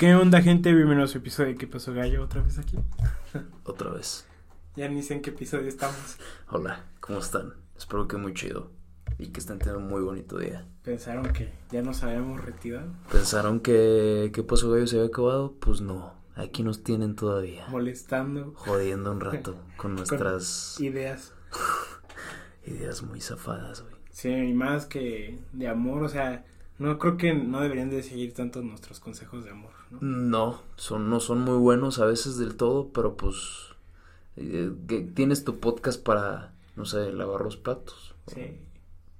¿Qué onda, gente? Bienvenidos a episodio de ¿Qué pasó, gallo? ¿Otra vez aquí? Otra vez. Ya ni sé en qué episodio estamos. Hola, ¿cómo están? Espero que muy chido y que estén teniendo un muy bonito día. ¿Pensaron que ya nos habíamos retirado? ¿Pensaron que ¿Qué pasó, gallo? se había acabado? Pues no, aquí nos tienen todavía. Molestando. Jodiendo un rato con nuestras ideas. ideas muy zafadas, güey. Sí, y más que de amor, o sea, no creo que no deberían de seguir tanto nuestros consejos de amor, ¿no? No, son, no son muy buenos a veces del todo, pero pues eh, tienes tu podcast para, no sé, lavar los platos. Sí.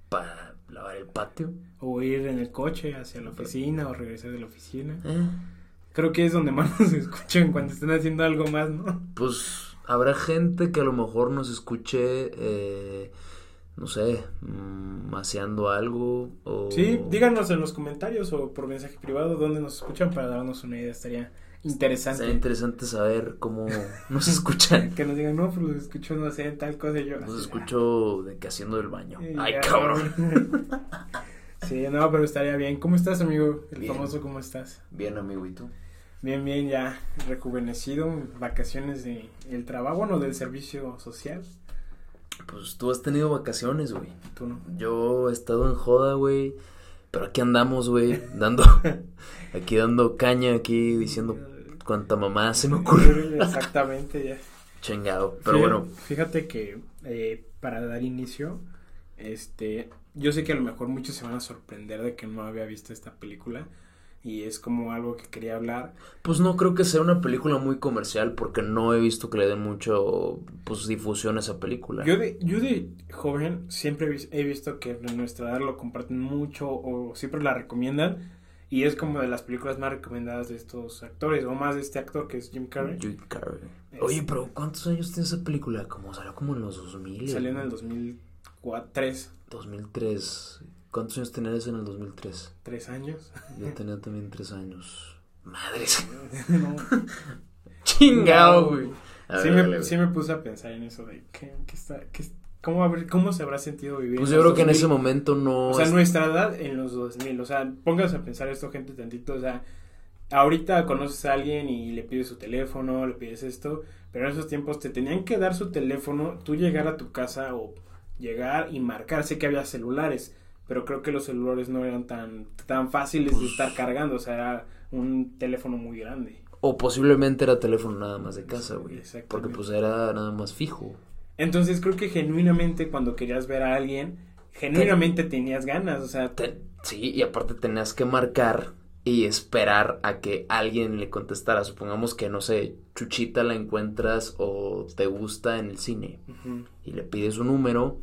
Para lavar el patio. O ir en el coche hacia la oficina o regresar de la oficina. Eh, Creo que es donde más nos escuchan cuando están haciendo algo más, ¿no? pues habrá gente que a lo mejor nos escuche, eh, no sé, mm, maceando algo o... Sí, díganos en los comentarios o por mensaje privado dónde nos escuchan para darnos una idea, estaría interesante. Sería interesante saber cómo nos escuchan. Que nos digan, no, pues los escucho, no sé, tal cosa y yo. Nos así, escucho de que haciendo el baño. ah, Ay, ya, cabrón. sí, no, pero estaría bien. ¿Cómo estás, amigo? El Bien. famoso, ¿cómo estás? Bien, amigo, ¿y tú? Bien, bien, ya rejuvenecido, vacaciones de el trabajo, bueno, del servicio social. Pues tú has tenido vacaciones, güey. Tú no. Yo he estado en joda, güey. Pero aquí andamos, güey, dando, aquí dando caña, aquí diciendo cuánta mamá se me ocurre. Exactamente, ya. Chingado. Pero Fí- bueno, Fíjate que eh, para dar inicio, este, yo sé que a lo mejor muchos se van a sorprender de que no había visto esta película y es como algo que quería hablar. pues no creo que sea una película muy comercial porque no he visto que le den mucho, pues, difusión a esa película. Yo de, yo de joven siempre he vis- he visto que en nuestra edad lo comparten mucho o siempre la recomiendan y es como de las películas más recomendadas de estos actores o más de este actor que es Jim Carrey. Jim Carrey. Es- Oye, pero ¿cuántos años tiene esa película? Como salió como en los 2000. Salió en el 2003, 2003. ¿Cuántos años tenías en el 2003? tres años. Yo tenía también tres años. Madres. No. Chingado, güey. Sí me, dale, sí me puse a pensar en eso de que, que está, que, cómo, habrá- cómo se habrá sentido vivir. Pues yo creo que en 2000. ese momento no. O sea, es- nuestra edad en los 2000, o sea, pónganse a pensar esto, gente, tantito, o sea, ahorita conoces a alguien y le pides su teléfono, le pides esto, pero en esos tiempos te tenían que dar su teléfono, tú llegar a tu casa o llegar y marcar, sé que había celulares, pero creo que los celulares no eran tan, tan fáciles de Pues- estar cargando, o sea, era un teléfono muy grande. O posiblemente era teléfono nada más de casa, güey. Exactamente. Porque pues era nada más fijo. Entonces creo que genuinamente cuando querías ver a alguien, genuinamente tenías ganas, o sea, Te- sí, y aparte tenías que marcar y esperar a que alguien le contestara. Supongamos que, no sé, Chuchita la encuentras o te gusta en el cine y le pides un número.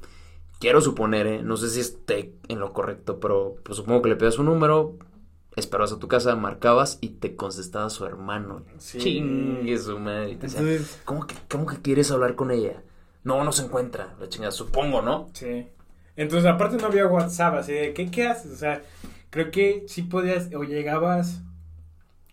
Quiero suponer, ¿eh? no sé si esté en lo correcto, pero pues supongo que le pidas un número, esperabas a tu casa, marcabas y te contestaba su hermano. Sí. Chingue su madre. y te decía, entonces, ¿Cómo que, ¿Cómo que quieres hablar con ella? No, no se encuentra. La chingada, supongo, ¿no? sí. Entonces aparte no había WhatsApp, así de, ¿qué, qué haces? O sea, creo que sí podías, o llegabas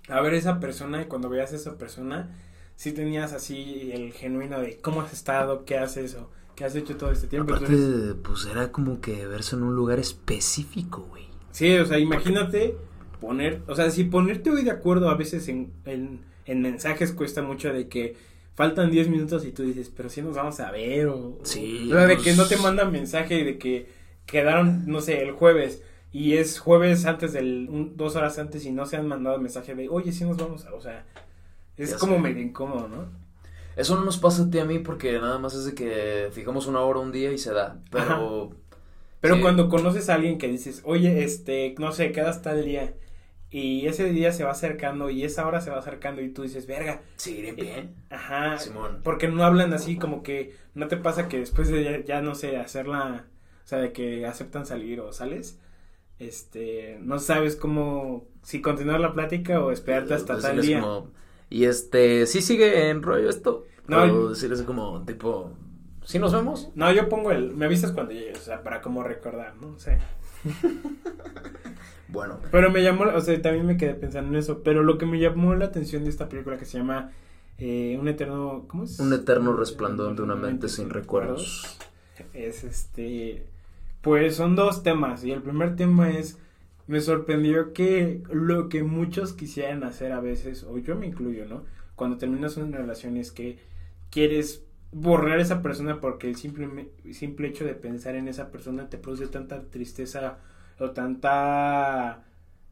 a ver a esa persona y cuando veías a esa persona, sí tenías así el genuino de, ¿cómo has estado? ¿Qué haces? O ¿qué has hecho todo este tiempo? Aparte, Entonces, pues era como que verse en un lugar específico, güey. Sí, o sea, imagínate poner, o sea, si ponerte hoy de acuerdo a veces en, en, en mensajes cuesta mucho de que faltan 10 minutos y tú dices, pero si nos vamos a ver o... Sí, O sea, de pues- que no te mandan mensaje de que quedaron, no sé, el jueves y es jueves antes del, un- dos horas antes y no se han mandado mensaje de, oye, sí nos vamos a, o sea, es Ya como sé. medio incómodo, ¿no? Eso no nos pasa a ti a mí porque nada más es de que fijamos una hora un día y se da. Pero Pero Sí. cuando conoces a alguien que dices, oye, este, no sé, quedas tal día y ese día se va acercando y esa hora se va acercando y tú dices, verga, sí, iré bien. ajá, Simón. porque no hablan así como que no te pasa que después de ya, ya, no sé, hacerla, o sea, de que aceptan salir o sales, este, no sabes cómo, si continuar la plática o esperarte hasta Pues tal día. como, y este, sí sigue en rollo esto. No, No, decirles como, tipo, ¿sí nos vemos? No, yo pongo el, me avisas cuando llegues, o sea, para como recordar, ¿no? O sea, Bueno, Pero me llamó, o sea, también me quedé pensando en eso. Pero lo que me llamó la atención de esta película que se llama eh, Un eterno. ¿Cómo es? un eterno resplandor de una mente sin recuerdos. Es este. Pues son dos temas. Y el primer tema es me sorprendió que lo que muchos quisieran hacer a veces, o yo me incluyo, ¿no? Cuando terminas una relación es que quieres borrar a esa persona porque el simple, simple hecho de pensar en esa persona te produce tanta tristeza o tanta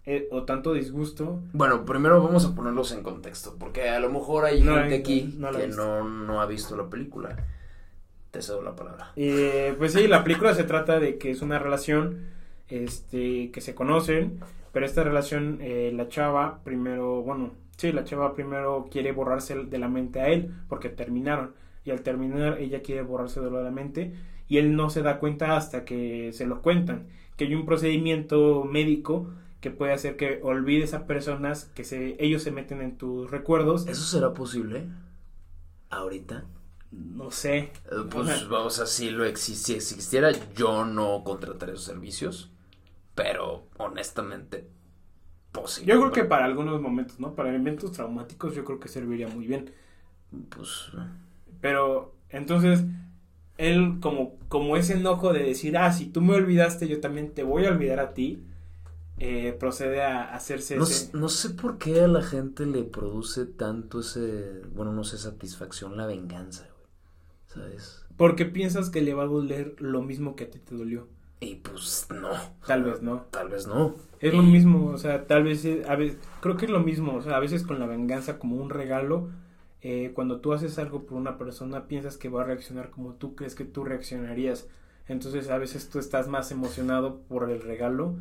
eh, o tanto disgusto. Bueno, primero vamos a ponerlos en contexto, porque a lo mejor hay gente aquí que no, no, ha visto la película. Te cedo la palabra. Eh, pues sí, la película se trata de que es una relación este, que se conocen, pero esta relación, eh, la chava primero, bueno, sí, la chava primero quiere borrarse de la mente a él porque terminaron y al terminar ella quiere borrarse de la mente y él no se da cuenta hasta que se lo cuentan, que hay un procedimiento médico que puede hacer que olvides a personas que se ellos se meten en tus recuerdos. ¿Eso será posible? ¿Ahorita? No sé. Pues vamos a si lo si existiera yo no contrataría esos servicios, pero honestamente posible. Yo creo que para algunos momentos, ¿no? Para eventos traumáticos yo creo que serviría muy bien. Pues pero entonces él como como ese enojo de decir, "Ah, si tú me olvidaste, yo también te voy a olvidar a ti." Eh, procede a hacerse no, no sé por qué a la gente le produce tanto ese, bueno, no sé, satisfacción la venganza. ¿sabes? Porque piensas que le va a doler lo mismo que a ti te dolió. Y pues no. Tal vez no. Tal vez no. Es lo mismo, o sea, tal vez, a veces, creo que es lo mismo, o sea, a veces con la venganza como un regalo, eh, cuando tú haces algo por una persona, piensas que va a reaccionar como tú crees que tú reaccionarías. Entonces a veces tú estás más emocionado por el regalo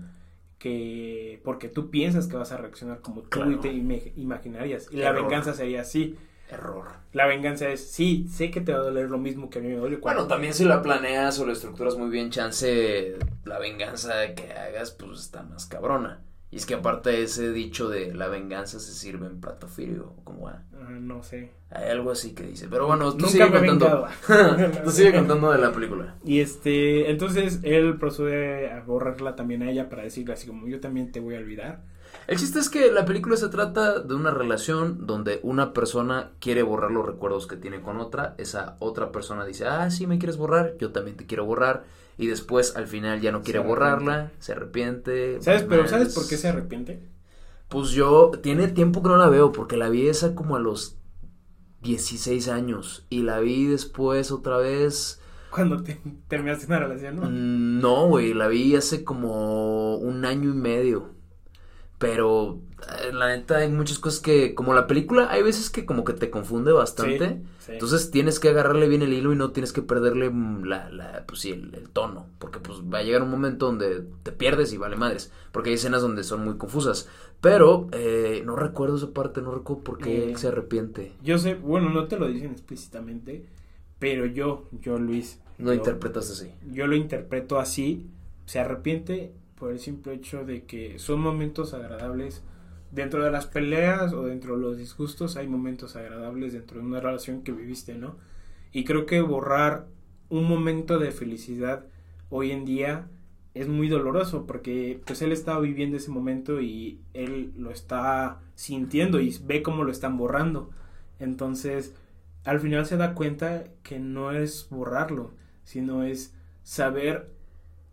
que porque tú piensas que vas a reaccionar como tú y te imaginarías. Y la venganza sería así error. La venganza es, sí, sé que te va a doler lo mismo que a mí me duele. Bueno, también si la planeas o la estructuras muy bien, chance, la venganza que hagas, pues está más cabrona. Y es que aparte de ese dicho de la venganza se sirve en plato frío, como ah, no sé. Hay algo así que dice. Pero bueno, tú sigue contando. tú sigue contando de la película. Y este, entonces él procede a borrarla también a ella para decirle así como yo también te voy a olvidar. El chiste es que la película se trata de una relación donde una persona quiere borrar los recuerdos que tiene con otra, esa otra persona dice, ah, sí, me quieres borrar, yo también te quiero borrar, y después al final ya no quiere borrarla, se arrepiente. ¿Sabes? Pero ¿sabes por qué se arrepiente? Pues yo, tiene tiempo que no la veo, porque la vi esa como a los 16 años, y la vi después otra vez... Cuando te, terminaste una relación, ¿no? Mm, no, güey, la vi hace como un año y medio. Pero eh, la neta hay muchas cosas que, como la película, hay veces que como que te confunde bastante. Entonces tienes que agarrarle bien el hilo y no tienes que perderle mm, la, la pues sí, el, tono. Porque pues va a llegar un momento donde te pierdes y vale madres. Porque hay escenas donde son muy confusas. Pero eh, no recuerdo esa parte, no recuerdo por qué eh, se arrepiente. Yo sé, bueno, no te lo dicen explícitamente, pero yo, yo Luis. No interpretas así. Yo lo interpreto así. Se arrepiente por el simple hecho de que son momentos agradables dentro de las peleas o dentro de los disgustos hay momentos agradables dentro de una relación que viviste, ¿no? Y creo que borrar un momento de felicidad hoy en día es muy doloroso porque pues él estaba viviendo ese momento y él lo está sintiendo y ve cómo lo están borrando. Entonces, al final se da cuenta que no es borrarlo, sino es saber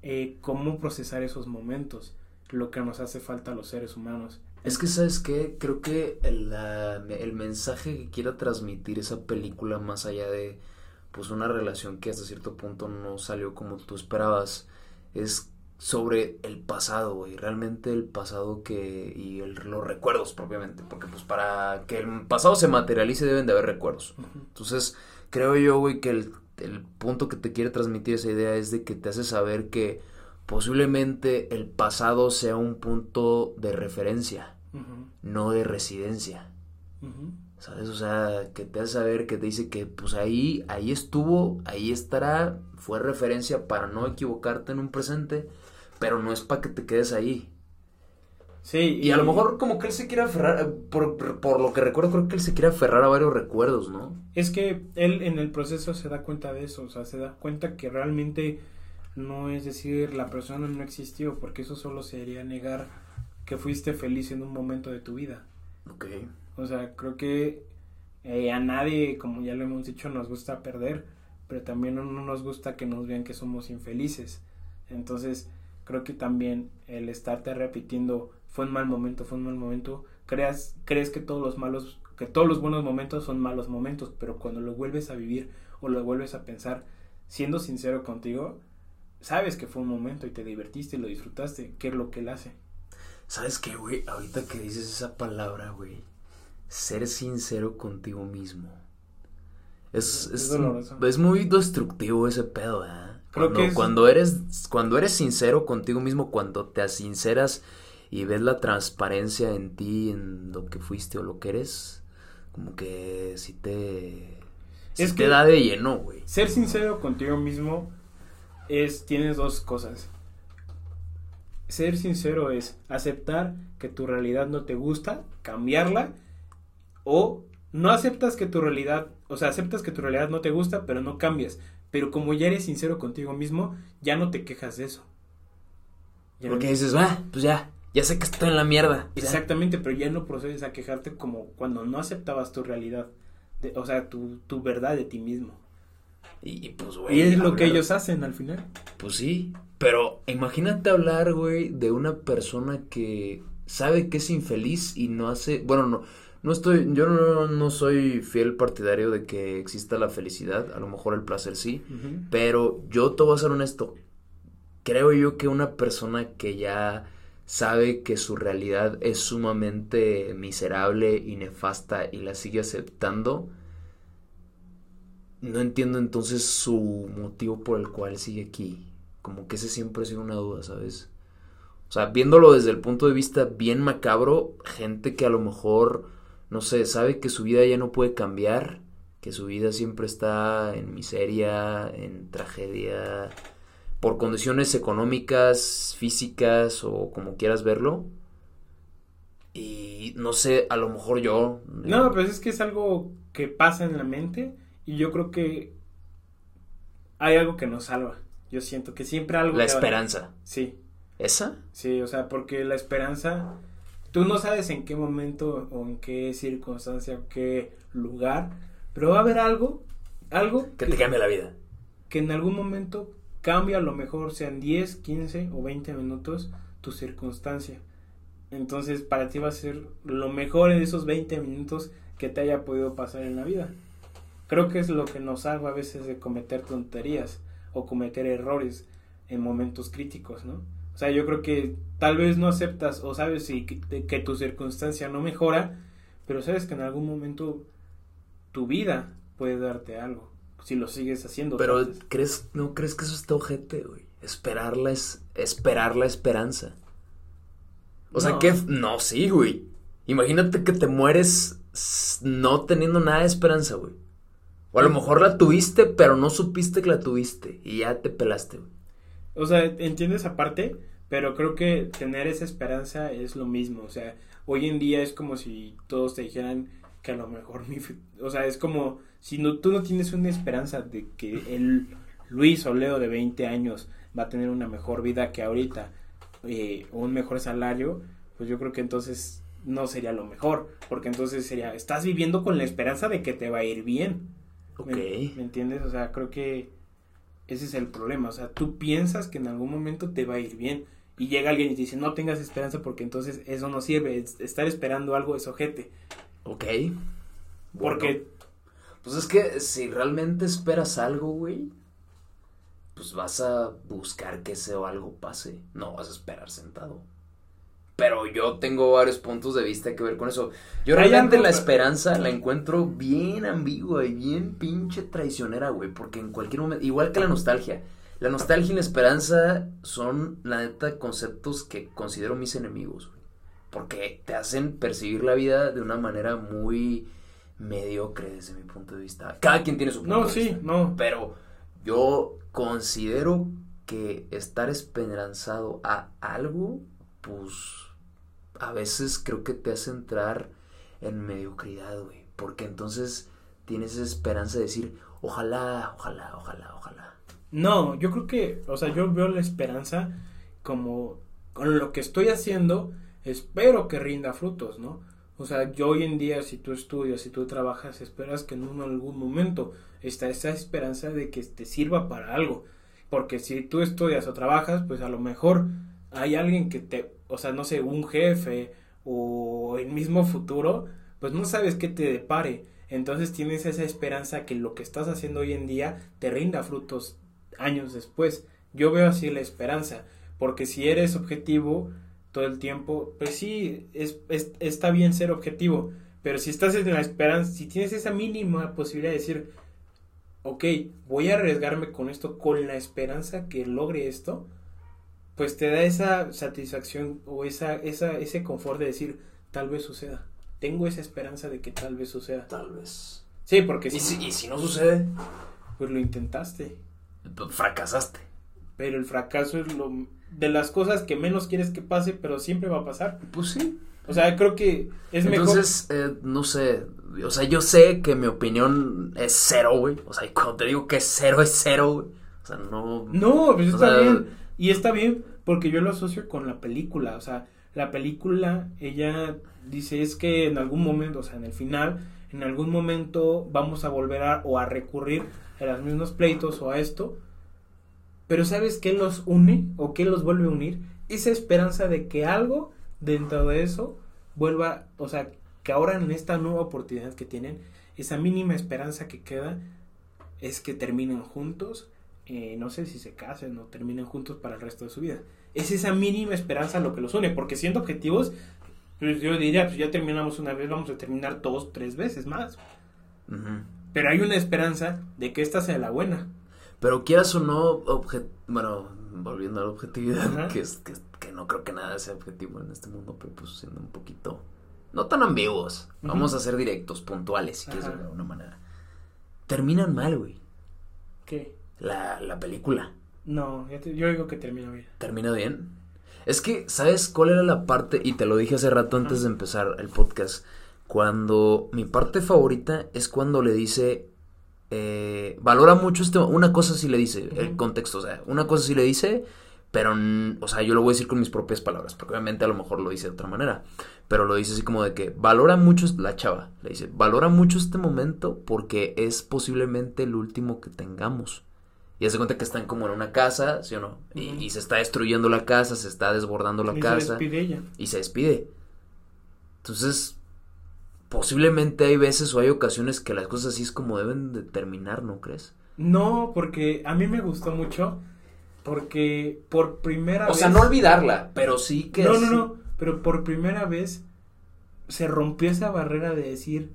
eh, cómo procesar esos momentos, lo que nos hace falta a los seres humanos. Es que, ¿sabes qué? Creo que el, el mensaje que quiera transmitir esa película, más allá de pues una relación que hasta cierto punto no salió como tú esperabas, es sobre el pasado, güey, realmente el pasado que y el, los recuerdos propiamente, porque pues para que el pasado se materialice deben de haber recuerdos. Entonces, creo yo, güey, que el el punto que te quiere transmitir esa idea es de que te hace saber que posiblemente el pasado sea un punto de referencia, no de residencia. ¿Sabes? O sea, que te hace saber que te dice que pues ahí, ahí estuvo, ahí estará, fue referencia para no equivocarte en un presente, pero no es para que te quedes ahí. Sí. Y, a lo mejor como que él se quiere aferrar, eh, por, por, lo que recuerdo, creo que él se quiere aferrar a varios recuerdos, ¿no? Es que él en el proceso se da cuenta de eso, o sea, se da cuenta que realmente no es decir la persona no existió, porque eso solo sería negar que fuiste feliz en un momento de tu vida. Ok. O sea, creo que eh, a nadie, como ya lo hemos dicho, nos gusta perder, pero también no nos gusta que nos vean que somos infelices. Entonces, creo que también el estarte repitiendo fue un mal momento, fue un mal momento, creas, crees que todos los malos, que todos los buenos momentos son malos momentos, pero cuando lo vuelves a vivir o lo vuelves a pensar, siendo sincero contigo, sabes que fue un momento y te divertiste y lo disfrutaste, ¿qué es lo que él hace? ¿Sabes qué, güey? Ahorita que dices esa palabra, güey, ser sincero contigo mismo. Es, es, es, muy destructivo ese pedo, ¿eh? Cuando, cuando, eres, cuando eres sincero contigo mismo, cuando te asinceras y ves la transparencia en ti, en lo que fuiste o lo que eres, como que si te... es que da de lleno, güey. Ser sincero contigo mismo es, tienes dos cosas. Ser sincero es aceptar que tu realidad no te gusta, cambiarla, o no aceptas que tu realidad, o sea, aceptas que tu realidad no te gusta, pero no cambias. Pero como ya eres sincero contigo mismo, ya no te quejas de eso. Porque dices, ah, pues ya, ya sé que estoy en la mierda. Exactamente, pero ya no procedes a quejarte como cuando no aceptabas tu realidad, o sea, tu, tu verdad de ti mismo. Y, pues, güey. Y es lo que ellos hacen al final. Pues sí, pero imagínate hablar, güey, de una persona que sabe que es infeliz y no hace, bueno, no, no estoy, yo no, no, soy fiel partidario de que exista la felicidad, a lo mejor el placer sí, pero yo te voy a ser honesto, creo yo que una persona que ya sabe que su realidad es sumamente miserable y nefasta y la sigue aceptando, no entiendo entonces su motivo por el cual sigue aquí. Como que ese siempre ha sido una duda, ¿sabes? O sea, viéndolo desde el punto de vista bien macabro, gente que a lo mejor no sé, sabe que su vida ya no puede cambiar, que su vida siempre está en miseria, en tragedia, por condiciones económicas, físicas o como quieras verlo. Y no sé, a lo mejor yo... No, pues es que es algo que pasa en la mente y yo creo que hay algo que nos salva. Yo siento que siempre algo... La esperanza. Sí. ¿Esa? Sí, o sea, porque la esperanza Tú no sabes en qué momento o en qué circunstancia o qué lugar, pero va a haber algo, algo que, te cambie la vida. Que en algún momento cambia, a lo mejor sean 10, 15 o 20 minutos tu circunstancia. Entonces para ti va a ser lo mejor en esos 20 minutos que te haya podido pasar en la vida. Creo que es lo que nos salva a veces de cometer tonterías o cometer errores en momentos críticos, ¿no? O sea, yo creo que tal vez no aceptas o sabes si, que, tu circunstancia no mejora, pero sabes que en algún momento tu vida puede darte algo si lo sigues haciendo. Pero crees no crees que eso está ojete, güey. Esperar la es, esperar la esperanza. O sea que no, sí, güey. Imagínate que te mueres no teniendo nada de esperanza, güey. O a lo mejor la tuviste, pero no supiste que la tuviste y ya te pelaste, güey. O sea, entiendo esa parte, pero creo que tener esa esperanza es lo mismo. O sea, hoy en día es como si todos te dijeran que a lo mejor mi... O sea, es como si no, tú no tienes una esperanza de que el Luis o Leo de 20 años va a tener una mejor vida que ahorita eh, o un mejor salario, pues yo creo que entonces no sería lo mejor, porque entonces sería, estás viviendo con la esperanza de que te va a ir bien. Ok. ¿Me, entiendes? O sea, creo que ese es el problema. O sea, tú piensas que en algún momento te va a ir bien. Y llega alguien y te dice, no tengas esperanza porque entonces eso no sirve. Estar esperando algo es ojete. Ok. porque. Pues es que si realmente esperas algo, güey, pues vas a buscar que ese o algo pase. No vas a esperar sentado. Pero yo tengo varios puntos de vista que ver con eso. Yo realmente la esperanza la encuentro bien ambigua y bien pinche traicionera, güey. Porque en cualquier momento, igual que la nostalgia. La nostalgia y la esperanza son, la neta, conceptos que considero mis enemigos, güey. Porque te hacen percibir la vida de una manera muy mediocre desde mi punto de vista. Cada quien tiene su punto no, sí, No, Pero yo considero que estar esperanzado a algo, pues a veces creo que te hace entrar en mediocridad, güey. Porque entonces tienes esperanza de decir, ojalá, ojalá, ojalá, ojalá. No, yo creo que, o sea, yo veo la esperanza como con lo que estoy haciendo, espero que rinda frutos, ¿no? O sea, yo hoy en día, si tú estudias, si tú trabajas, esperas que en algún momento está esa esperanza de que te sirva para algo. Porque si tú estudias o trabajas, pues a lo mejor hay alguien que te, o sea, no sé, un jefe o el mismo futuro, pues no sabes qué te depare. Entonces tienes esa esperanza que lo que estás haciendo hoy en día te rinda frutos años después. Yo veo así la esperanza, porque si eres objetivo todo el tiempo, pues sí, es, está bien ser objetivo, pero si estás en la esperanza, si tienes esa mínima posibilidad de decir, ok, voy a arriesgarme con esto con la esperanza que logre esto, pues te da esa satisfacción o esa, esa, ese confort de decir, tal vez suceda. Tengo esa esperanza de que tal vez suceda. Tal vez. Sí, porque ¿Y si, ¿y si no sucede? Pues lo intentaste. Fracasaste. Pero el fracaso es lo de las cosas que menos quieres que pase, pero siempre va a pasar. Pues sí. O sea, creo que es mejor. Entonces, eh, no sé. O sea, yo sé que mi opinión es cero, güey. O sea, y cuando te digo que es cero, es cero, güey. O sea, no. No, pues está bien. Y está bien porque yo lo asocio con la película. O sea, la película, ella dice es que en algún momento, o sea, en el final, en algún momento vamos a volver a o a recurrir a los mismos pleitos o a esto. Pero ¿sabes qué los une o qué los vuelve a unir? Esa esperanza de que algo dentro de eso vuelva, o sea, que ahora en esta nueva oportunidad que tienen, esa mínima esperanza que queda es que terminen juntos, eh, no sé si se casen o terminen juntos para el resto de su vida. Es esa mínima esperanza lo que los une, porque siendo objetivos, pues yo diría, pues ya terminamos una vez, vamos a terminar dos, tres veces más. Pero hay una esperanza de que esta sea la buena. Pero quieras o no, bueno, volviendo a la objetividad, que, es, que, no creo que nada sea objetivo en este mundo, pero pues siendo un poquito, no tan ambiguos. Vamos a ser directos, puntuales, si quieres de alguna manera. Terminan mal, güey. ¿Qué? La, la película. No, yo digo que termina bien. ¿Termina bien? Es que, ¿sabes cuál era la parte? Y te lo dije hace rato antes de empezar el podcast. Cuando mi parte favorita es cuando le dice, eh, valora mucho este, una cosa sí le dice, el contexto, o sea, una cosa sí le dice, pero, o sea, yo lo voy a decir con mis propias palabras, porque obviamente a lo mejor lo dice de otra manera, pero lo dice así como de que valora mucho, la chava, le dice, valora mucho este momento porque es posiblemente el último que tengamos. Y hace cuenta que están como en una casa, ¿sí o no? y, se está destruyendo la casa, se está desbordando la casa. Y se despide ella. Y se despide. Entonces, posiblemente hay veces o hay ocasiones que las cosas así es como deben de terminar, ¿no crees? No, porque a mí me gustó mucho. Porque por primera vez. O sea, no olvidarla, pero sí que. No, no, no. Pero por primera vez se rompió esa barrera de decir.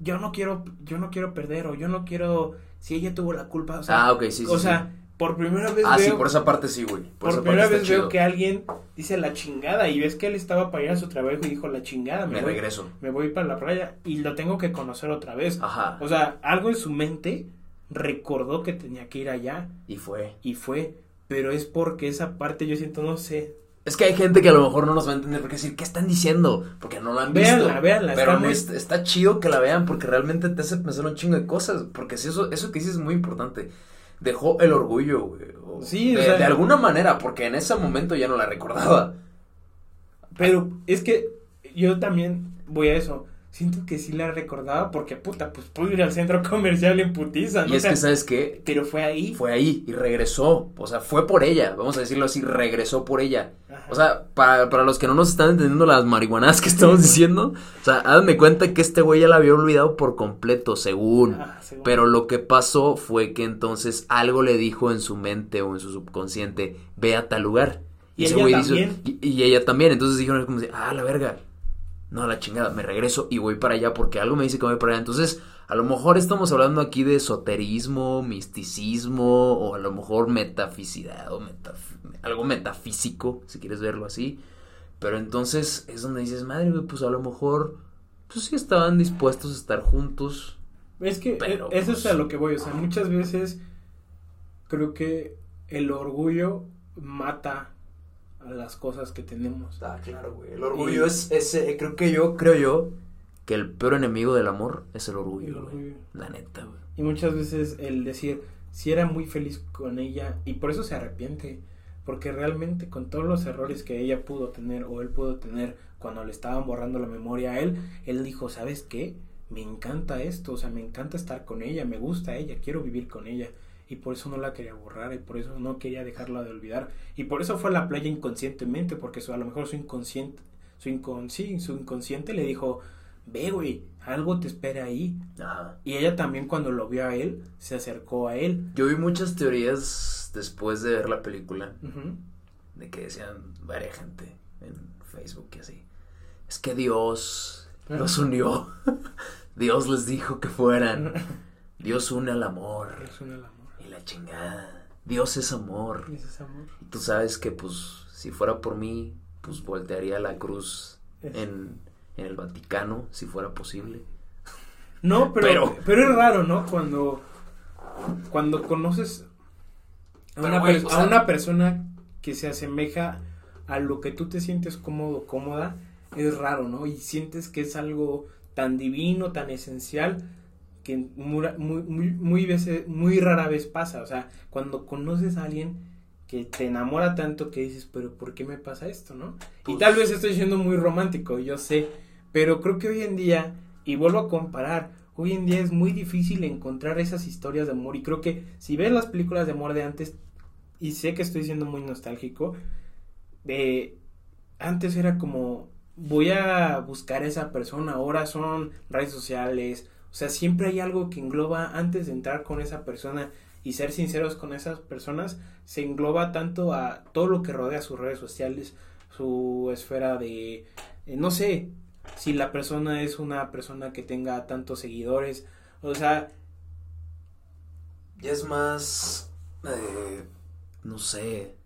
Yo no quiero, yo no quiero perder, o yo no quiero si ella tuvo la culpa. O sea, ah, ok, sí, sí. O sea, por primera vez ah, sí, por esa parte sí, güey. Por, primera vez veo que alguien dice la chingada y ves que él estaba para ir a su trabajo y dijo la chingada. Me, regreso. Me voy para la playa y lo tengo que conocer otra vez. Ajá. O sea, algo en su mente recordó que tenía que ir allá. Y fue. Y fue. Pero es porque esa parte yo siento, no sé, es que hay gente que a lo mejor no nos va a entender porque decir, ¿qué están diciendo? Porque no la han visto. Véanla, véanla. Pero está, chido que la vean porque realmente te hace pensar un chingo de cosas. Porque si eso, eso que dices es muy importante. Dejó el orgullo, güey. Sí, de, de alguna manera, porque en ese momento ya no la recordaba. Pero es que yo también voy a eso siento que sí la recordaba porque puta, pues pudo ir al centro comercial en putiza, ¿no? Y es que, ¿sabes qué? Pero fue ahí. Fue ahí y regresó, o sea, fue por ella, vamos a decirlo así, regresó por ella. O sea, para, para los que no nos están entendiendo las marihuanas que estamos diciendo, o sea, háganme cuenta que este güey ya la había olvidado por completo, según. Pero lo que pasó fue que entonces algo le dijo en su mente o en su subconsciente, ve a tal lugar. Y, ese güey dijo, y, y, ella también, entonces dijeron como, ah, la verga, no, la chingada, me regreso y voy para allá porque algo me dice que voy para allá. Entonces, a lo mejor estamos hablando aquí de esoterismo, misticismo o a lo mejor metaficidad o algo metafísico, si quieres verlo así. Pero entonces es donde dices, madre, pues a lo mejor, pues sí estaban dispuestos a estar juntos. Es que pero, eso es a pues lo que voy, o sea, muchas veces creo que el orgullo mata a las cosas que tenemos. Ah, claro, güey. El orgullo es ese, creo que yo, creo yo, que el peor enemigo del amor es el orgullo. La neta, güey. Y muchas veces el decir, si era muy feliz con ella, y por eso se arrepiente, porque realmente con todos los errores que ella pudo tener o él pudo tener cuando le estaban borrando la memoria a él, él dijo, ¿sabes qué? Me encanta esto, o sea, me encanta estar con ella, me gusta ella, quiero vivir con ella. Y por eso no la quería borrar y por eso no quería dejarla de olvidar y por eso fue a la playa inconscientemente porque a lo mejor su inconsciente su, inconsci su inconsciente le dijo ve güey algo te espera ahí Ajá. y ella también cuando lo vio a él se acercó a él Yo vi muchas teorías después de ver la película de que decían varias gente en Facebook y así. Es que Dios los unió. Dios les dijo que fueran. Dios une al amor Es un el amor y la chingada. Dios es amor. Ese es amor Y tú sabes que pues si fuera por mí, pues voltearía la cruz en, en el Vaticano, si fuera posible. No, pero, Pero- pero, es raro, ¿no? Cuando, cuando conoces a una, güey, per- o a una persona que se asemeja a lo que tú te sientes cómodo, cómoda, es raro, ¿no? Y sientes que es algo tan divino, tan esencial, que muy, muy, muy, veces, muy rara vez pasa. O sea, cuando conoces a alguien que te enamora tanto que dices, pero ¿por qué me pasa esto, no? y Pues- tal vez estoy siendo muy romántico, yo sé, pero creo que hoy en día, y vuelvo a comparar, hoy en día es muy difícil encontrar esas historias de amor y creo que si ves las películas de amor de antes, y sé que estoy siendo muy nostálgico, de antes era como voy a buscar a esa persona, ahora son redes sociales, o sea, siempre hay algo que engloba antes de entrar con esa persona y ser sinceros con esas personas, se engloba tanto a todo lo que rodea sus redes sociales, su esfera de, eh, no sé, si la persona es una persona que tenga tantos seguidores, o sea, Ya es más, eh, no sé.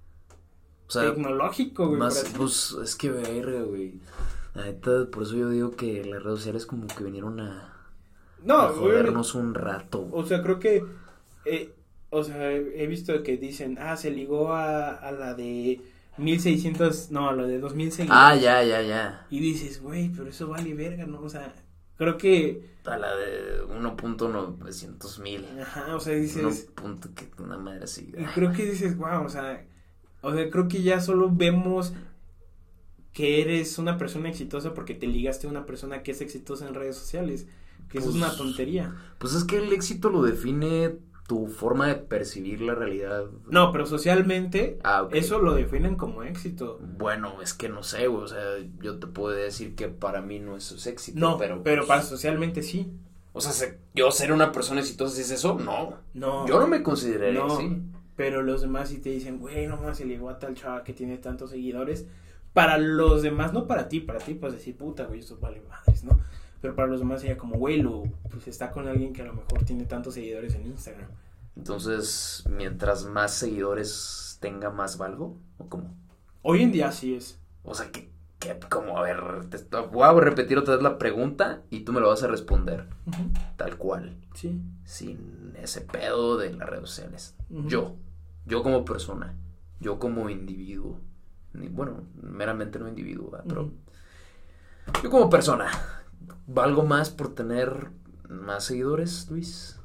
O sea, tecnológico, güey. más, pues es que verga, güey. La neta, por eso yo digo que las redes sociales como que vinieron a, no, a jodernos un rato. O sea, creo que, eh, o sea, he visto que dicen, ah, se ligó a, a la de 1600, no, a la de 2000 seguidores. Ah, ya, ya, ya. Y dices, güey, pero eso vale verga, ¿no? O sea, creo que, A la de 1.900 mil. ajá, o sea, dices, punto que una madre así. y creo que dices, wow, o sea, o sea, creo que ya solo vemos que eres una persona exitosa porque te ligaste a una persona que es exitosa en redes sociales, que eso es Pues, una tontería. Pues es que el éxito lo define tu forma de percibir la realidad. No, pero socialmente, Ah, eso lo definen como éxito. Bueno, es que no sé, güey. O sea, yo te puedo decir que para mí no eso es éxito. No, pero, pero, pues, para socialmente sí. O sea, se- yo ser una persona exitosa, si es eso, no. No. Yo no me consideraría No, así. pero los demás sí te dicen, güey, no más se ligó a tal chava que tiene tantos seguidores. Para los demás, no para ti, para ti puedes decir, puta, güey, esto vale madres, ¿no? Pero para los demás sería como, güey, lo, pues está con alguien que a lo mejor tiene tantos seguidores en Instagram. Entonces, mientras más seguidores tenga, más valgo. ¿O cómo? Hoy en día sí es. O sea, que, que como, a ver, te voy a repetir otra vez la pregunta y tú me lo vas a responder tal cual. Sí. sin ese pedo de las redes sociales. Yo, yo como persona, yo como individuo, bueno, meramente no individuo, ¿verdad? pero yo como persona, ¿valgo más por tener más seguidores, Luis?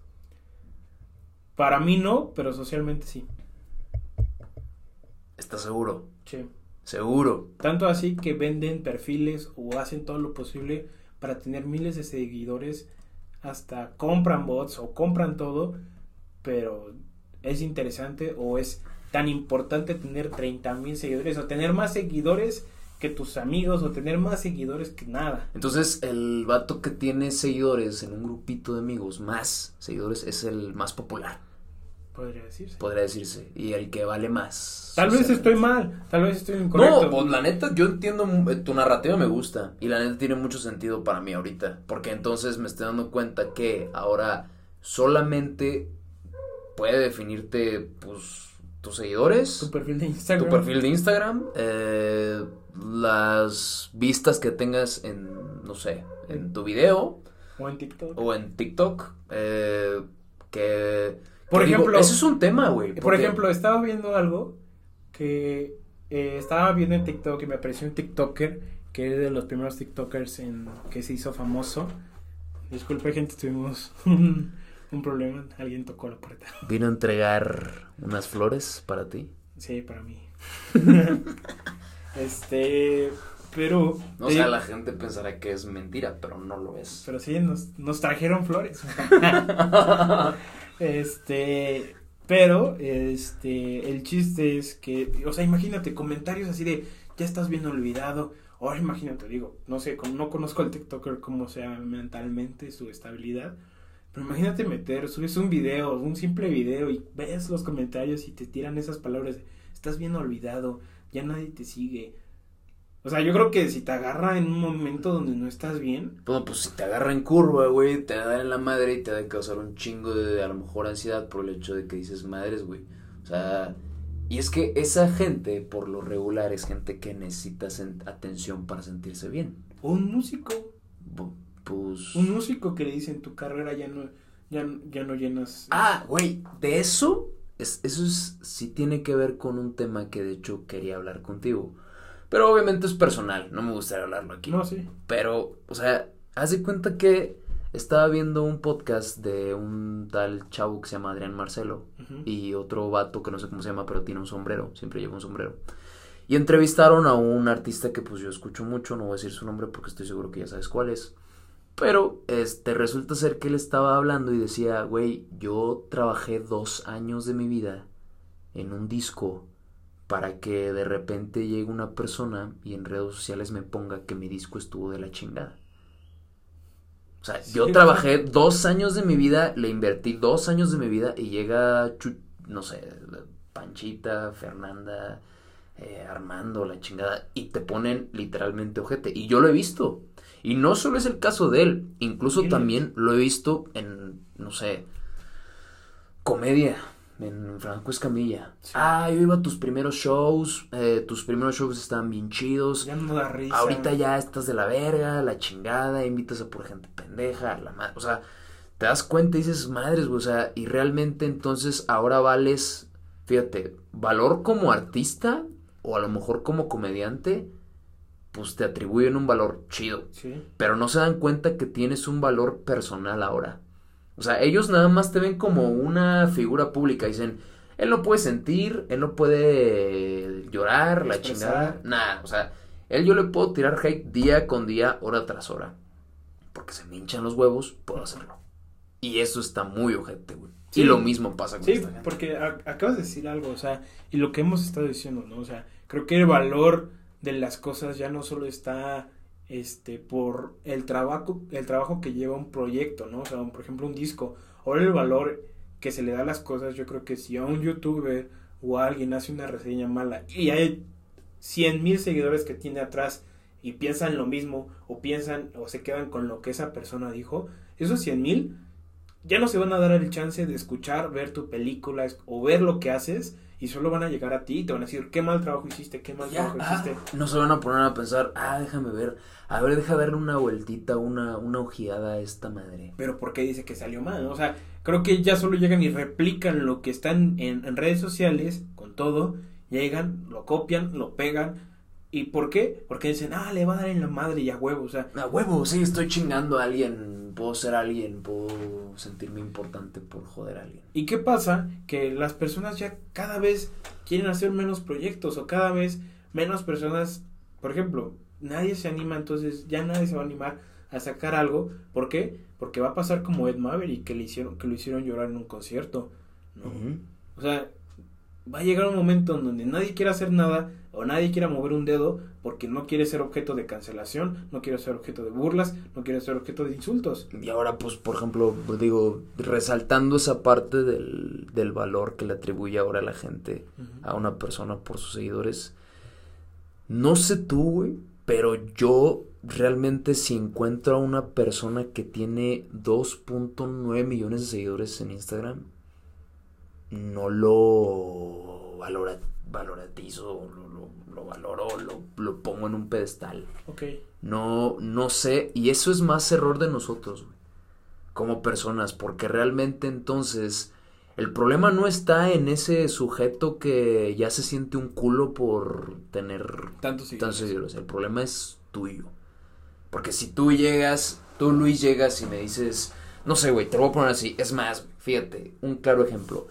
Para mí no, pero socialmente sí. ¿Estás seguro? Sí. Seguro. Tanto así que venden perfiles o hacen todo lo posible para tener miles de seguidores, hasta compran bots o compran todo, pero es interesante o es tan importante tener 30 mil seguidores o tener más seguidores que tus amigos o tener más seguidores que nada. Entonces, el vato que tiene seguidores en un grupito de amigos, más seguidores, es el más popular, Podría decirse. podría decirse, y el que vale más. Tal vez estoy mal, tal vez estoy incorrecto. No, pues la neta, yo entiendo, mu- eh, tu narrativa me gusta y la neta tiene mucho sentido para mí ahorita, porque entonces me estoy dando cuenta que ahora solamente puede definirte, pues, tus seguidores, tu perfil de tu Instagram. perfil de Instagram, eh, las vistas que tengas en, no sé, en tu video o en TikTok. o en TikTok, eh, que... Por digo, ejemplo- ese es un tema, güey. Por ejemplo, estaba viendo algo que eh, estaba viendo en TikTok y me apareció un TikToker que es de los primeros TikTokers en que se hizo famoso. Disculpe, gente, tuvimos un, un problema. Alguien tocó la puerta. Vino a entregar unas flores para ti. Sí, para mí. este, pero. O sea, la gente pensará que es mentira, pero no lo es. Pero sí, nos, nos trajeron flores. este, Pero, este, el chiste es que, o sea, imagínate comentarios así de, ya estás bien olvidado. Ahora imagínate, digo, no sé, no conozco al TikToker cómo sea mentalmente su estabilidad. Pero imagínate meter, subes un video, un simple video y ves los comentarios y te tiran esas palabras de, estás bien olvidado, ya nadie te sigue. O sea, yo creo que si te agarra en un momento donde no estás bien. Bueno, pues si te agarra en curva, güey, te da en la madre y te da de causar un chingo de, a lo mejor, ansiedad por el hecho de que dices madres, güey. O sea, y es que esa gente, por lo regular, es gente que necesita atención para sentirse bien. O un músico. pues. Un músico que le dice en tu carrera ya no, ya, ya no llenas. Ah, güey, de eso, es, eso es, sí tiene que ver con un tema que de hecho quería hablar contigo pero obviamente es personal, no me gustaría hablarlo aquí. No, sí. Pero, o sea, haz de cuenta que estaba viendo un podcast de un tal chavo que se llama Adrián Marcelo y otro vato que no sé cómo se llama, pero tiene un sombrero, siempre lleva un sombrero. Y entrevistaron a un artista que pues yo escucho mucho, no voy a decir su nombre porque estoy seguro que ya sabes cuál es. Pero, este, resulta ser que él estaba hablando y decía, güey, yo trabajé dos años de mi vida en un disco para que de repente llegue una persona y en redes sociales me ponga que mi disco estuvo de la chingada. O sea, yo trabajé dos años de mi vida, le invertí dos años de mi vida y llega, no sé, Panchita, Fernanda, eh, Armando, la chingada, y te ponen literalmente ojete. Y yo lo he visto. Y no solo es el caso de él, incluso también lo he visto en, no sé, comedia en Franco Escamilla. Ah, yo iba a tus primeros shows, eh, tus primeros shows estaban bien chidos. Ya no da risa. Ahorita ya estás de la verga, la chingada, invitas a por gente pendeja, la madre, o sea, te das cuenta y dices, madres, o sea, y realmente entonces ahora vales, fíjate, valor como artista o a lo mejor como comediante, pues te atribuyen un valor chido. Sí. Pero no se dan cuenta que tienes un valor personal ahora. O sea, ellos nada más te ven como una figura pública. Dicen, él no puede sentir, él no puede llorar, la chingada. Nada, o sea, él yo le puedo tirar hate día con día, hora tras hora. Porque se me hinchan los huevos, puedo hacerlo. Y eso está muy ojete, güey. Y lo mismo pasa con Sí, porque acabas de decir algo, o sea, y lo que hemos estado diciendo, ¿no? O sea, creo que el valor de las cosas ya no solo está este, por el trabajo, el trabajo que lleva un proyecto, ¿no? O sea, por ejemplo, un disco. Ahora el valor que se le da a las cosas, yo creo que si a un youtuber o a alguien hace una reseña mala y hay cien mil seguidores que tiene atrás y piensan lo mismo o piensan o se quedan con lo que esa persona dijo, esos cien mil ya no se van a dar el chance de escuchar, ver tu película o ver lo que haces y solo van a llegar a ti y te van a decir qué mal trabajo hiciste, qué mal trabajo hiciste. no se van a poner a pensar, ah, déjame ver, a ver, deja darle una vueltita, una, una ojeada a esta madre. Pero ¿por qué dice que salió mal? O sea, creo que ya solo llegan y replican lo que están en, en redes sociales con todo, llegan, lo copian, lo pegan. ¿Y por qué? Porque dicen, ah, le va a dar en la madre y a huevo, o sea. A huevo, sí, estoy chingando a alguien puedo ser alguien, puedo sentirme importante por joder a alguien. ¿Y qué pasa? Que las personas ya cada vez quieren hacer menos proyectos o cada vez menos personas, por ejemplo, nadie se anima, entonces ya nadie se va a animar a sacar algo. ¿Por qué? Porque va a pasar como Ed Maverick que le hicieron que lo hicieron llorar en un concierto, ¿no? O sea, va a llegar un momento en donde nadie quiera hacer nada o nadie quiera mover un dedo porque no quiere ser objeto de cancelación, no quiere ser objeto de burlas, no quiere ser objeto de insultos. Y ahora, pues, por ejemplo, digo, resaltando esa parte del, del valor que le atribuye ahora la gente a una persona por sus seguidores, no sé tú, güey, pero yo realmente si encuentro a una persona que tiene 2.9 millones de seguidores en Instagram, no lo valora, valoratizo, lo, lo, valoro, lo, pongo en un pedestal. Ok. No, no sé, y eso es más error de nosotros, como personas, porque realmente entonces el problema no está en ese sujeto que ya se siente un culo por tener tantos seguidores. El problema es tuyo. Porque si tú llegas, tú Luis llegas y me dices, no sé, güey, te lo voy a poner así. Es más, fíjate, un claro ejemplo.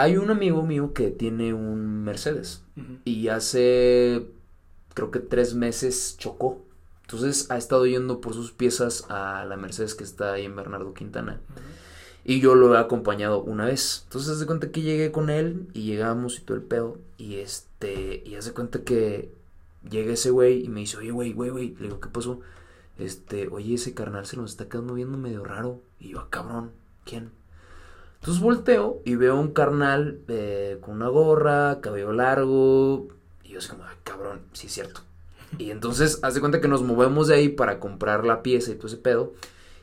Hay un amigo mío que tiene un Mercedes y hace creo que tres meses chocó. Entonces ha estado yendo por sus piezas a la Mercedes que está ahí en Bernardo Quintana. Y yo lo he acompañado una vez. Entonces, hace cuenta que llegué con él y llegamos y todo el pedo. Y este, y hace cuenta que llega ese güey y me dice, oye, güey, güey, güey. Le digo, ¿qué pasó? Este, oye, ese carnal se nos está quedando viendo medio raro. Y yo, ah, cabrón, ¿quién? Entonces volteo y veo un carnal eh, con una gorra, cabello largo. Y yo así como, ay, cabrón, sí es cierto. Y entonces hace cuenta que nos movemos de ahí para comprar la pieza y todo ese pedo.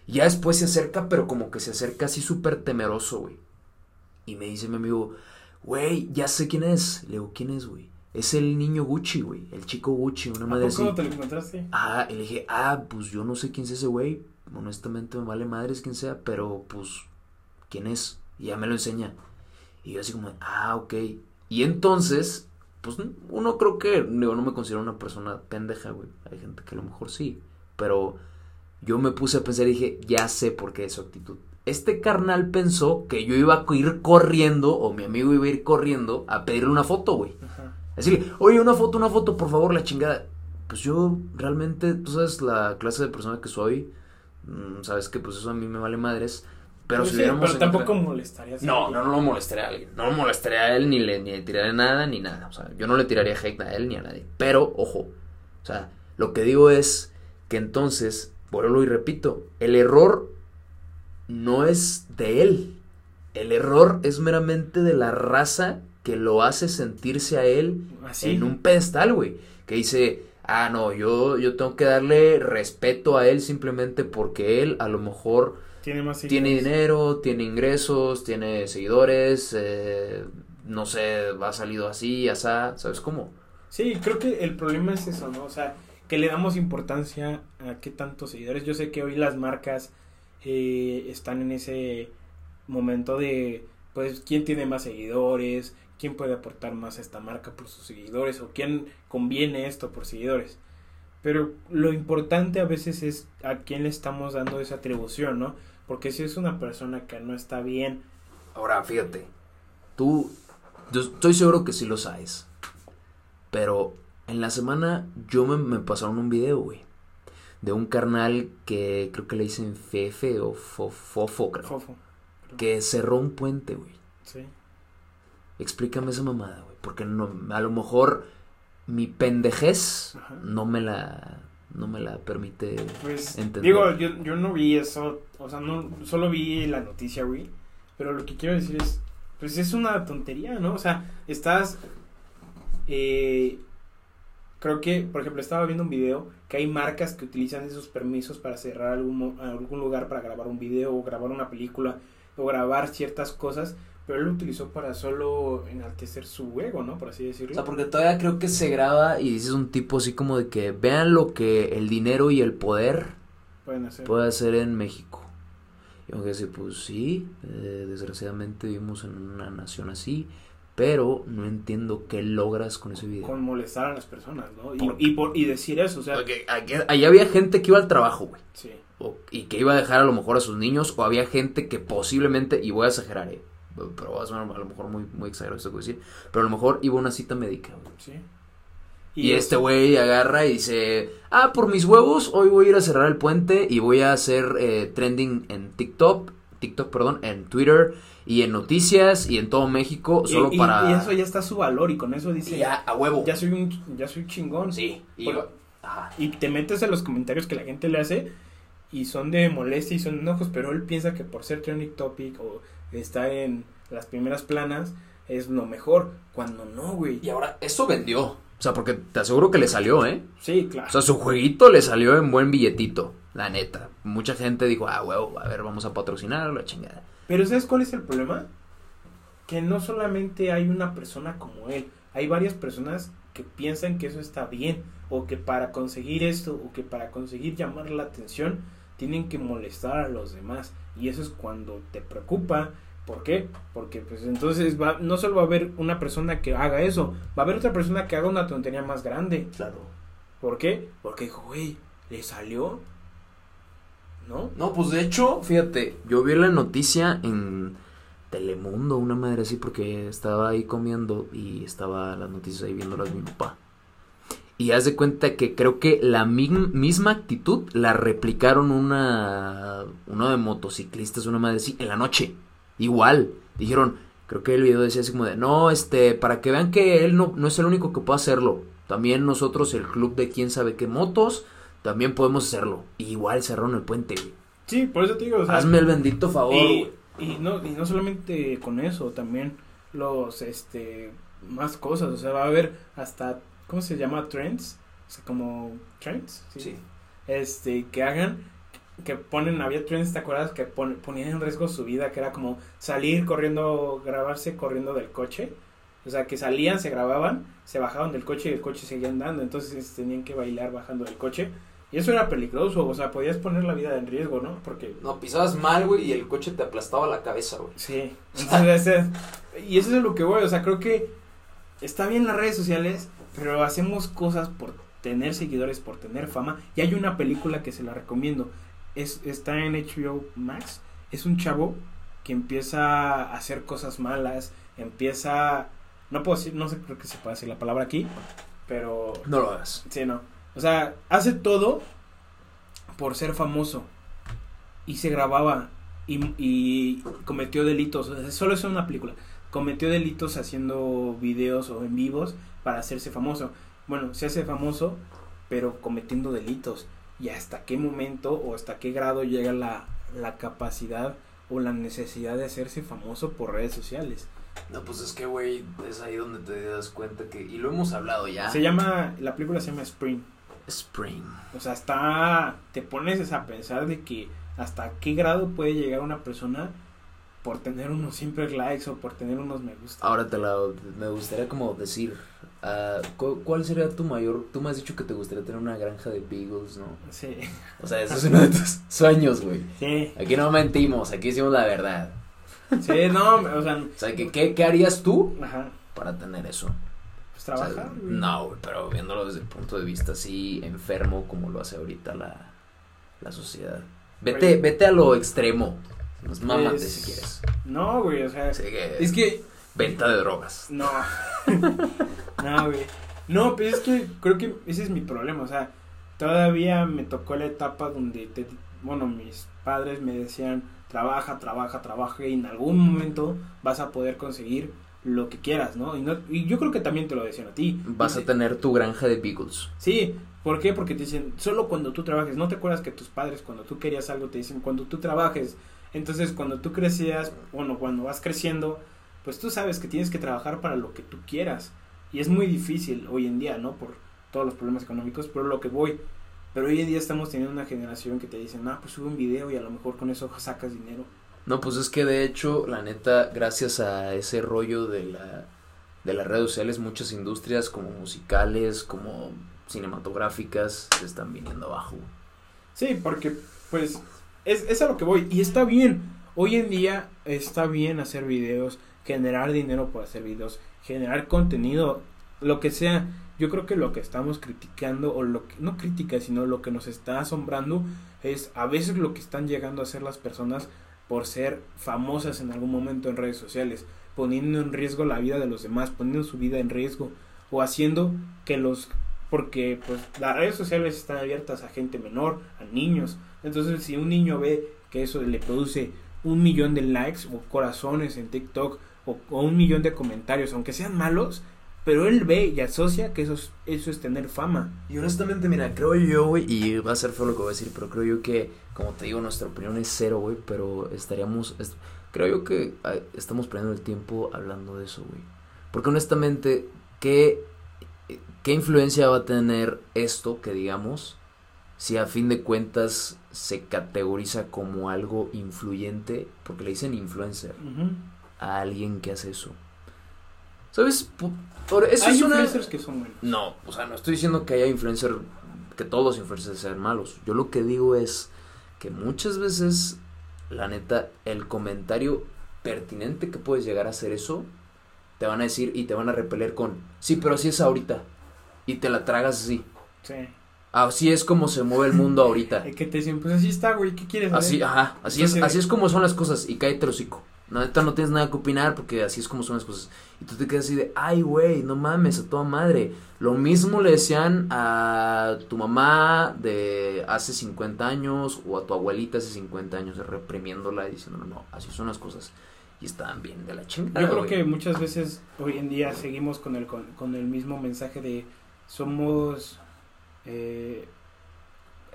Y ya después se acerca, pero como que se acerca así súper temeroso, güey. Y me dice mi amigo, güey, ya sé quién es. Le digo, ¿quién es, güey? Es el niño Gucci, güey. El chico Gucci, una madre así. ¿Cómo te lo encontraste? Ah, y le dije, ah, pues yo no sé quién es ese güey. Honestamente me vale madres quién sea, pero pues, ¿quién es? Y ya me lo enseña. Y yo así como, ah, ok. Y entonces, pues uno creo que, digo, no me considero una persona pendeja, güey. Hay gente que a lo mejor sí. Pero yo me puse a pensar y dije, ya sé por qué es su actitud. Este carnal pensó que yo iba a ir corriendo, o mi amigo iba a ir corriendo, a pedirle una foto, güey. Decirle, oye, una foto, una foto, por favor, la chingada. Pues yo realmente, tú sabes la clase de persona que soy, mm, sabes que pues eso a mí me vale madres. Pero Pues si sí, hubiéramos pero tampoco encontrado- molestarías. a No, no, no lo molestaré a alguien. No lo molestaré a él, ni le, ni le tiraré nada, ni nada. O sea, yo no le tiraría hate a él ni a nadie. Pero, ojo, o sea, lo que digo es que entonces, vuelvo y repito, el error no es de él. El error es meramente de la raza que lo hace sentirse a él Así. en un pedestal, güey. Que dice, ah, no, yo, yo tengo que darle respeto a él simplemente porque él a lo mejor Tiene más tiene seguidores. dinero, tiene ingresos, tiene seguidores, eh, no sé, ha salido así, asá, ¿sabes cómo? Sí, creo que el problema es eso, ¿no? O sea, que le damos importancia a qué tantos seguidores. Yo sé que hoy las marcas eh, están en ese momento de, pues, quién tiene más seguidores, quién puede aportar más a esta marca por sus seguidores o quién conviene esto por seguidores. Pero lo importante a veces es a quién le estamos dando esa atribución, ¿no? Porque si es una persona que no está bien, Ahora, fíjate, tú, yo estoy seguro que sí lo sabes, pero en la semana yo me, me pasaron un video, güey, de un carnal que creo que le dicen Fefe o Fo- Fofo, creo, fofo. que cerró un puente, güey. Sí. Explícame esa mamada, güey. Porque no, a lo mejor mi pendejez Ajá. no me la, no me la permite Pues entender. digo, yo, yo no vi eso, o sea, no solo vi la noticia, güey, pero lo que quiero decir es, pues es una tontería, ¿no? O sea, estás, eh, creo que, por ejemplo, estaba viendo un video que hay marcas que utilizan esos permisos para cerrar algún, algún lugar para grabar un video o grabar una película o grabar ciertas cosas, pero él lo utilizó para solo enaltecer su ego, ¿no? Por así decirlo. O sea, porque todavía creo que se graba y dices un tipo así como de que vean lo que el dinero y el poder Pueden hacer. puede hacer en México. Y aunque decir, pues sí, eh, desgraciadamente vivimos en una nación así, pero no entiendo qué logras con ese video. con molestar a las personas, ¿no? Y, Por- y, por- y decir eso, o sea, Porque ahí había gente que iba al trabajo, güey. sí. o- y que iba a dejar a lo mejor a sus niños, o había gente que posiblemente, y voy a exagerar, eh, pero va a sonar a lo mejor muy, muy exagerado esto que voy a decir, pero a lo mejor iba a una cita médica, güey. Sí. Y, este güey agarra y dice, ah, por mis huevos, hoy voy a ir a cerrar el puente y voy a hacer eh, trending en TikTok, TikTok, perdón, en Twitter y en noticias y en todo México, solo y, para... y eso ya está su valor y con eso dice, ya, a huevo. ya soy un ya soy chingón. Sí, y, ajá. y te metes en los comentarios que la gente le hace y son de molestia y son enojos, pero él piensa que por ser trending topic o estar en las primeras planas es lo mejor, cuando no, güey. Y ahora, eso vendió. O sea, porque te aseguro que le salió, ¿eh? Sí, claro. O sea, su jueguito le salió en buen billetito, la neta. Mucha gente dijo, ah, huevo, a ver, vamos a patrocinar la chingada. Pero ¿sabes cuál es el problema? Que no solamente hay una persona como él, hay varias personas que piensan que eso está bien, o que para conseguir esto, o que para conseguir llamar la atención, tienen que molestar a los demás. Y eso es cuando te preocupa. ¿Por qué? Porque pues entonces va, no solo va a haber una persona que haga eso, va a haber otra persona que haga una tontería más grande. Claro. ¿Por qué? Porque dijo, güey, ¿le salió? ¿No? No, pues de hecho, fíjate, yo vi la noticia en Telemundo, una madre así, porque estaba ahí comiendo y estaba las noticias ahí viéndolas mi papá. Y haz de cuenta que creo que la misma actitud la replicaron una. Uno de motociclistas, una madre así, en la noche. Igual. Dijeron, creo que el video decía así como de, no, este, para que vean que él no, no es el único que puede hacerlo. También nosotros, el club de quién sabe qué motos, también podemos hacerlo. igual cerraron el puente, güey. Sí, por eso te digo, o sea, Hazme el bendito favor, y, y, no, y no solamente con eso, también los, este, más cosas, o sea, va a haber hasta ¿cómo se llama? Trends, o sea, como trends, sí. Este, que hagan, que ponen, había trends, ¿te acuerdas? Que ponían en riesgo su vida, que era como salir corriendo, grabarse corriendo del coche. O sea, que salían, se grababan, se bajaban del coche y el coche seguía andando. Entonces tenían que bailar bajando del coche. Y eso era peligroso, o sea, podías poner la vida en riesgo, ¿no? Porque... No, pisabas mal, güey, y el coche te aplastaba la cabeza, güey. Sí. Entonces, y eso es lo que voy, o sea, creo que está bien las redes sociales, pero hacemos cosas por tener seguidores, por tener fama. Y hay una película que se la recomiendo. Es, está en HBO Max. Es un chavo que empieza a hacer cosas malas. Empieza. No puedo decir, no sé, creo que se puede decir la palabra aquí. Pero. No lo hagas. Sí, no. O sea, hace todo por ser famoso. Y se grababa. Y, y cometió delitos. solo es una película. Cometió delitos haciendo videos o en vivos para hacerse famoso. Bueno, se hace famoso, pero cometiendo delitos. ¿Y hasta qué momento o hasta qué grado llega la, la capacidad o la necesidad de hacerse famoso por redes sociales? No, pues es que, güey, es ahí donde te das cuenta que... Y lo hemos hablado ya. Se llama... La película se llama Spring. Spring. O sea, hasta... Te pones a pensar de que hasta qué grado puede llegar una persona por tener unos simples likes o por tener unos me gusta. Ahora te la... Me gustaría como decir Uh, ¿Cuál sería tu mayor? Tú me has dicho que te gustaría tener una granja de beagles, ¿no? Sí. O sea, eso es uno de tus sueños, güey. Sí. Aquí no mentimos, aquí decimos la verdad. Sí, no, o sea. O sea, ¿qué, qué harías tú Ajá. para tener eso? Pues trabajar. no, güey, pero viéndolo desde el punto de vista así enfermo como lo hace ahorita la, la sociedad. Vete, vete a lo extremo. Nos pues, si quieres. No, güey, o sea. es que. Venta de drogas. No. No, güey. No, pero es que creo que ese es mi problema. O sea, todavía me tocó la etapa donde, te, bueno, mis padres me decían, trabaja, trabaja, trabaja y en algún momento vas a poder conseguir lo que quieras, ¿no? Y, no, y yo creo que también te lo decían a ti. Vas a tener tu granja de beagles. Sí, ¿por qué? Porque te dicen, solo cuando tú trabajes. ¿No te acuerdas que tus padres cuando tú querías algo te dicen, cuando tú trabajes? Entonces, cuando tú crecías, bueno, cuando vas creciendo, pues tú sabes que tienes que trabajar para lo que tú quieras. Y es muy difícil hoy en día, ¿no? Por todos los problemas económicos, pero lo que voy. Pero hoy en día estamos teniendo una generación que te dicen, ah, pues sube un video y a lo mejor con eso sacas dinero. No, pues es que de hecho, la neta, gracias a ese rollo de la de las redes sociales, muchas industrias como musicales, como cinematográficas, se están viniendo abajo. Sí, porque pues es, es a lo que voy. Y está bien. Hoy en día está bien hacer videos, generar dinero por hacer videos generar contenido, lo que sea. Yo creo que lo que estamos criticando, o lo que, no crítica, sino lo que nos está asombrando, es a veces lo que están llegando a hacer las personas por ser famosas en algún momento en redes sociales, poniendo en riesgo la vida de los demás, poniendo su vida en riesgo, o haciendo que los porque pues las redes sociales están abiertas a gente menor, a niños. Entonces, si un niño ve que eso le produce un millón de likes o corazones en TikTok o, un millón de comentarios, aunque sean malos, pero él ve y asocia que eso es, eso es tener fama. Y honestamente, mira, creo yo, güey, y va a ser feo lo que voy a decir, pero creo yo que, como te digo, nuestra opinión es cero, güey, pero estaríamos, creo yo que estamos perdiendo el tiempo hablando de eso, güey. Porque honestamente, ¿qué, ¿qué influencia va a tener esto que digamos si a fin de cuentas se categoriza como algo influyente? Porque le dicen influencer a alguien que hace eso. ¿Sabes? Hay influencers que son buenos. No, o sea, no estoy diciendo que haya influencers, que todos los influencers sean malos. Yo lo que digo es que muchas veces, la neta, el comentario pertinente que puedes llegar a hacer eso, te van a decir y te van a repeler con, sí, pero así es ahorita. Y te la tragas así. Sí. Así es como se mueve el mundo ahorita. que te dicen, pues así está, güey, ¿qué quieres Así, ajá, así es, así es como son las cosas y cállate el hocico. No, neta no tienes nada que opinar porque así es como son las cosas. Y tú te quedas así de, ay, güey, no mames, a toda madre. Lo mismo le decían a tu mamá de hace 50 años o a tu abuelita hace 50 años, reprimiéndola y diciendo, no, no, así son las cosas. Y estaban bien de la chingada. Yo creo güey. que muchas veces hoy en día seguimos con el, con, con el mismo mensaje de somos... eh,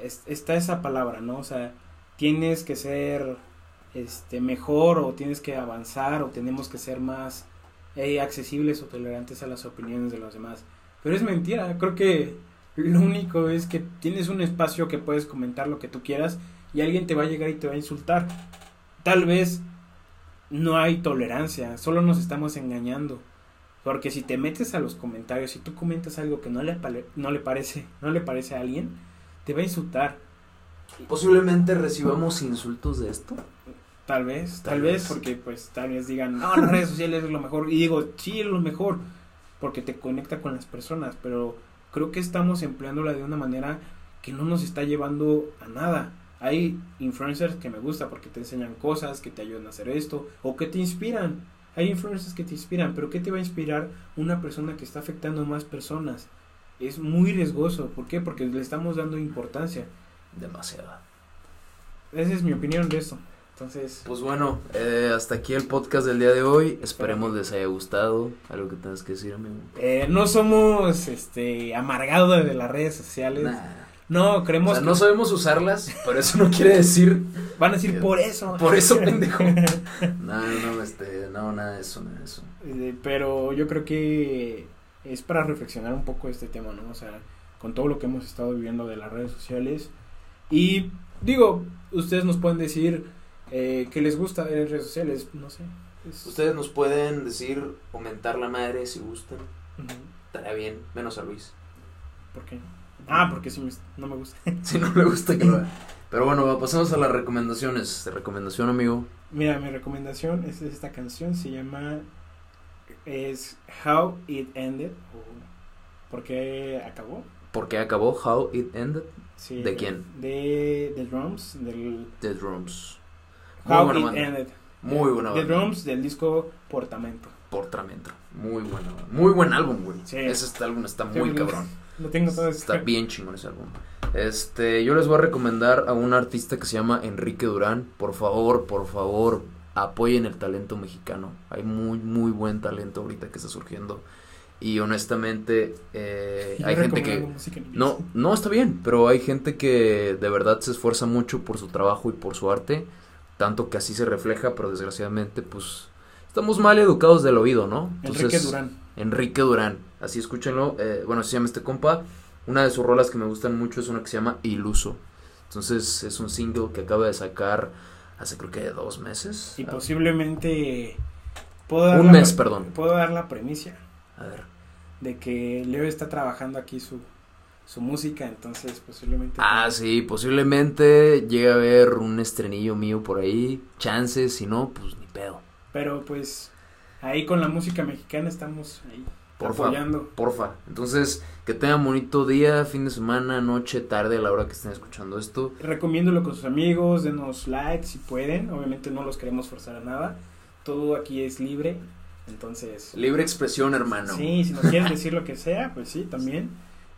es- está esa palabra, ¿no? O sea, tienes que ser este mejor o tienes que avanzar o tenemos que ser más eh, accesibles o tolerantes a las opiniones de los demás. Pero es mentira, creo que lo único es que tienes un espacio que puedes comentar lo que tú quieras y alguien te va a llegar y te va a insultar. Tal vez no hay tolerancia, solo nos estamos engañando. Porque si te metes a los comentarios y tú comentas algo que no le, no le parece, no le parece a alguien, te va a insultar. Posiblemente recibamos insultos de esto. Tal vez, tal, Tal vez, vez. porque pues tal vez digan, no, las redes sociales es lo mejor. Y digo, sí es lo mejor, porque te conecta con las personas, pero creo que estamos empleándola de una manera que no nos está llevando a nada. Hay influencers que me gusta porque te enseñan cosas, que te ayudan a hacer esto, o que te inspiran. Hay influencers que te inspiran, pero ¿qué te va a inspirar una persona que está afectando a más personas? Es muy riesgoso. ¿Por qué? Porque le estamos dando importancia. Demasiada. Esa es mi opinión de esto. Entonces, Pues bueno, eh, hasta aquí el podcast del día de hoy. Esperemos les haya gustado. Algo que tengas que decir, amigo. Eh, no somos este amargados de las redes sociales. Nah. No, O creemos sea, que no sabemos usarlas, pero eso no quiere decir. van a decir por eso. Por eso, pendejo. No, no, este, no, nada de eso, nada de eso. Eh, Pero yo creo que es para reflexionar un poco este tema, ¿no? O sea, con todo lo que hemos estado viviendo de las redes sociales. Y digo, ustedes nos pueden decir eh, que les gusta ver en redes sociales, no sé. es- Ustedes nos pueden decir, aumentar la madre si gustan. Estaría bien, menos a Luis. ¿Por qué? Ah, porque sí me- no me gusta. Si no le gusta que lo haga. Pero bueno, pasemos a las recomendaciones. Recomendación, amigo. Mira, mi recomendación es esta canción, se llama es How It Ended ¿Por qué acabó? ¿Por qué acabó? How It Ended. Sí, ¿De quién? De The Drums, del The Drums. Muy How buena It banda. Ended. Muy buena The banda. Drums del disco Portamento. Portamento. Muy buena. banda. Muy buen álbum, güey. Sí. Ese este álbum está Sí, muy cabrón. Lo tengo todo Está bien chingón ese álbum. Este, yo les voy a recomendar a un artista que se llama Enrique Durán. Por favor, por favor, apoyen el talento mexicano. Hay muy, muy buen talento ahorita que está surgiendo. Y honestamente, eh, hay gente que... No, no está bien, pero hay gente que de verdad se esfuerza mucho por su trabajo y por su arte. Tanto que así se refleja, pero desgraciadamente, pues, estamos mal educados del oído, ¿no? Enrique Durán. Enrique Durán. Así escúchenlo. eh, bueno, así se llama este compa. Una de sus rolas que me gustan mucho es una que se llama Iluso. Entonces es un single que acaba de sacar hace creo que dos meses. Y posiblemente puedo dar Un la mes, perdón. Puedo dar la premisa A ver. de que Leo está trabajando aquí su su música, entonces posiblemente Ah, sí, posiblemente llegue a haber un estrenillo mío por ahí. Chances, si no, pues ni pedo. Pero pues ahí con la música mexicana estamos ahí Porfa. apoyando. Porfa. Entonces, que tengan bonito día, fin de semana, noche, tarde, a la hora que estén escuchando esto. Recomiéndolo con sus amigos, denos like si pueden. Obviamente no los queremos forzar a nada. Todo aquí es libre. Entonces, Libre expresión, hermano. sí, si nos quieren decir lo que sea, pues sí, también.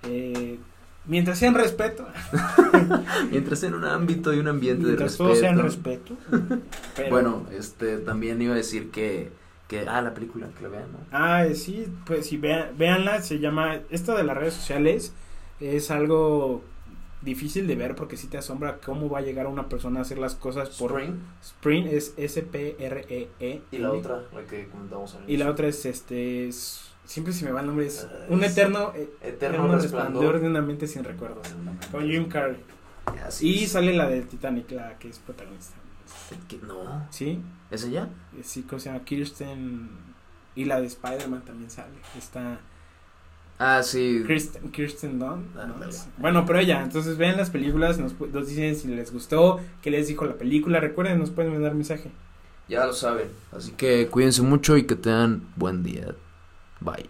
Eh, mientras sean respeto, Mientras en un ámbito y un ambiente de mientras respeto. todos sean respeto. pero- Bueno, este también iba a decir que, que ah, la película, que la vean, ¿no? Ah, sí, pues sí, vean, véanla, se llama, esta de las redes sociales es algo difícil de ver porque sí te asombra cómo va a llegar una persona a hacer las cosas por Spring. Spring es S-P-R-E-E. Y la otra, la que comentamos Y la otra es este, es- siempre se me va el nombre, es Ah, un es eterno, eh, Eterno, eterno resplandor. resplandor de una mente sin recuerdos. Con Jim Carrey. Y sale la de Titanic, la que es protagonista. ¿Qué? No, ¿Sí? ¿es ella? Eh, Sí, ¿cómo se llama? Kirsten. Y la de Spider-Man también sale. Está Ah, sí. Kirsten, Kirsten. Ándale. Bueno, pero ella, entonces vean las películas, nos, nos dicen si les gustó, qué les dijo la película. Recuerden, nos pueden mandar mensaje. Ya lo saben. Así que cuídense mucho y que tengan buen día. Bye.